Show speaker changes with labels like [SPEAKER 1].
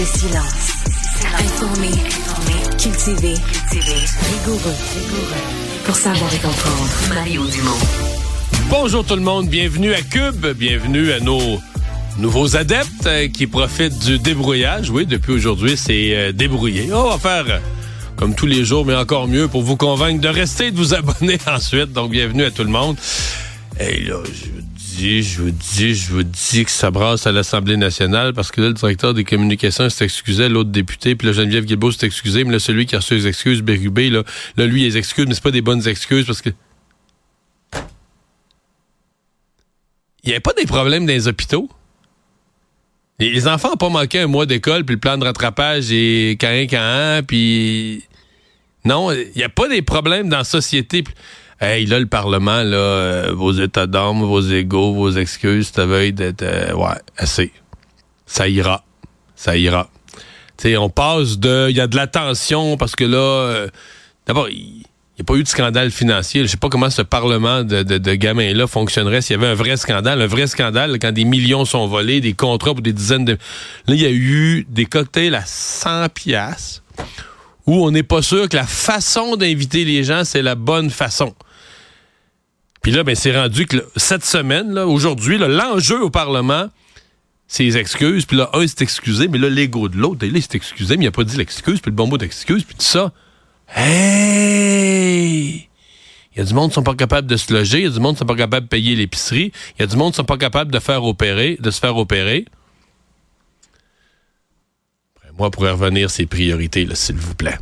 [SPEAKER 1] Le silence. Informé. Informé. Cultivé. Cultivé. Rigoureux. Rigoureux. Pour savoir et comprendre.
[SPEAKER 2] Bonjour tout le monde, bienvenue à Cube, bienvenue à nos nouveaux adeptes euh, qui profitent du débrouillage. Oui, depuis aujourd'hui, c'est euh, débrouillé. On va faire euh, comme tous les jours, mais encore mieux pour vous convaincre de rester et de vous abonner ensuite. Donc, bienvenue à tout le monde. Et là, je dis, je vous dis, je vous dis que ça brasse à l'Assemblée nationale parce que là, le directeur des communications s'est excusé, l'autre député, puis là, Geneviève Guilbeault s'est excusé, mais là, celui qui a reçu les excuses, Bérubé, là, là, lui, les excuses, mais c'est pas des bonnes excuses parce que il n'y avait pas des problèmes dans les hôpitaux. Les enfants n'ont pas manqué un mois d'école, puis le plan de rattrapage est quand quand puis non, il n'y a pas des problèmes dans la société. Hey, là, le Parlement, là, euh, vos états d'âme, vos égaux, vos excuses, ça veut d'être... euh, ouais, assez. Ça ira. Ça ira. Tu sais, on passe de... Il y a de la tension parce que là... euh, D'abord, il n'y a pas eu de scandale financier. Je sais pas comment ce Parlement de, de, de gamins-là fonctionnerait s'il y avait un vrai scandale. Un vrai scandale, quand des millions sont volés, des contrats pour des dizaines de... Là, il y a eu des cocktails à 100 piastres où on n'est pas sûr que la façon d'inviter les gens, c'est la bonne façon. Puis là, ben, c'est rendu que cette semaine, là, aujourd'hui, l'enjeu au Parlement, c'est les excuses. Puis là, un s'est excusé, mais là, l'ego de l'autre, il s'est excusé, mais il n'a pas dit l'excuse, puis le bon mot d'excuse, puis tout ça. Hey! Il y a du monde qui sont pas capables de se loger, il y a du monde qui sont pas capables de payer l'épicerie, il y a du monde qui sont pas capables de faire opérer, de se faire opérer. Après, Moi, pour revenir, ses priorités, s'il vous plaît.